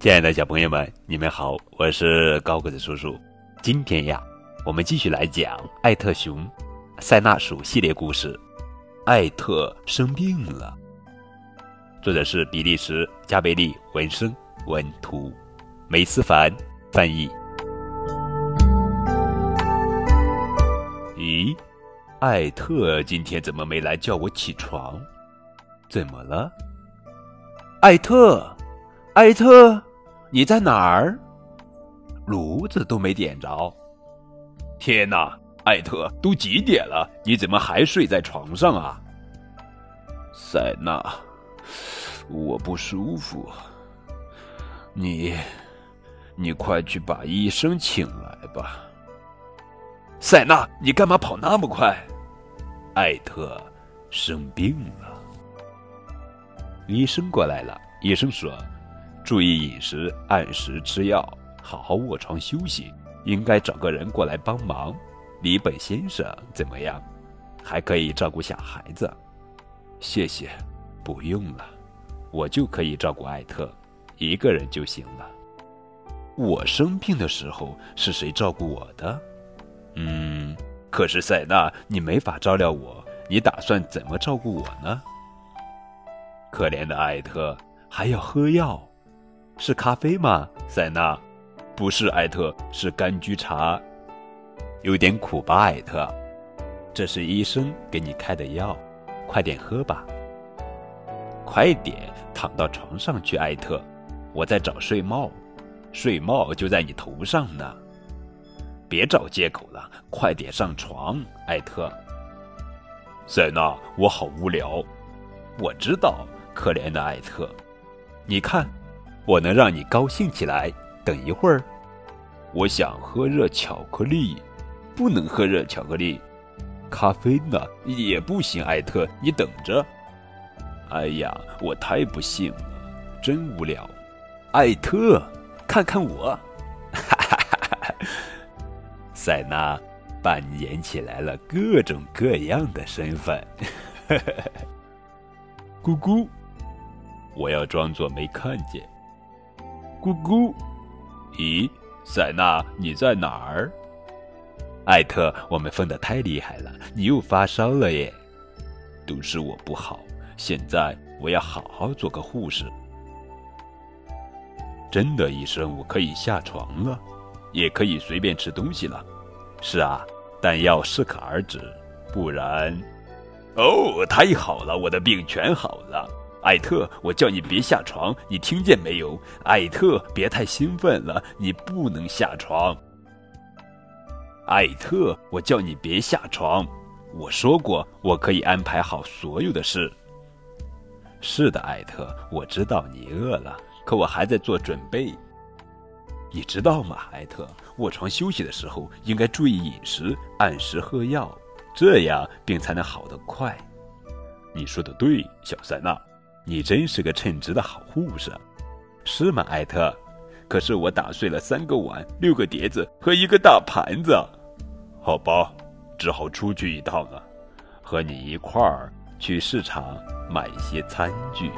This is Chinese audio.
亲爱的小朋友们，你们好，我是高个子叔叔。今天呀，我们继续来讲艾特熊塞纳鼠系列故事。艾特生病了。作者是比利时加贝利文生文图，梅思凡翻译。咦，艾特今天怎么没来叫我起床？怎么了？艾特，艾特，你在哪儿？炉子都没点着。天哪，艾特，都几点了？你怎么还睡在床上啊？塞纳，我不舒服。你，你快去把医生请来吧。塞纳，你干嘛跑那么快？艾特生病了。医生过来了。医生说：“注意饮食，按时吃药，好好卧床休息。应该找个人过来帮忙。李本先生怎么样？还可以照顾小孩子。谢谢，不用了，我就可以照顾艾特，一个人就行了。我生病的时候是谁照顾我的？嗯，可是塞纳，你没法照料我，你打算怎么照顾我呢？”可怜的艾特还要喝药，是咖啡吗？塞纳，不是艾特，是柑橘茶，有点苦吧？艾特，这是医生给你开的药，快点喝吧。快点躺到床上去，艾特，我在找睡帽，睡帽就在你头上呢。别找借口了，快点上床，艾特。塞纳，我好无聊，我知道。可怜的艾特，你看，我能让你高兴起来。等一会儿，我想喝热巧克力，不能喝热巧克力。咖啡呢？也不行。艾特，你等着。哎呀，我太不幸了，真无聊。艾特，看看我，哈哈哈哈！塞纳扮演起来了各种各样的身份，咕咕。我要装作没看见。咕咕，咦，塞纳，你在哪儿？艾特，我们疯得太厉害了，你又发烧了耶！都是我不好，现在我要好好做个护士。真的，医生，我可以下床了，也可以随便吃东西了。是啊，但要适可而止，不然……哦，太好了，我的病全好了。艾特，我叫你别下床，你听见没有？艾特，别太兴奋了，你不能下床。艾特，我叫你别下床，我说过我可以安排好所有的事。是的，艾特，我知道你饿了，可我还在做准备。你知道吗，艾特？卧床休息的时候应该注意饮食，按时喝药，这样病才能好得快。你说的对，小塞纳。你真是个称职的好护士，是吗，艾特？可是我打碎了三个碗、六个碟子和一个大盘子，好吧，只好出去一趟了，和你一块儿去市场买一些餐具。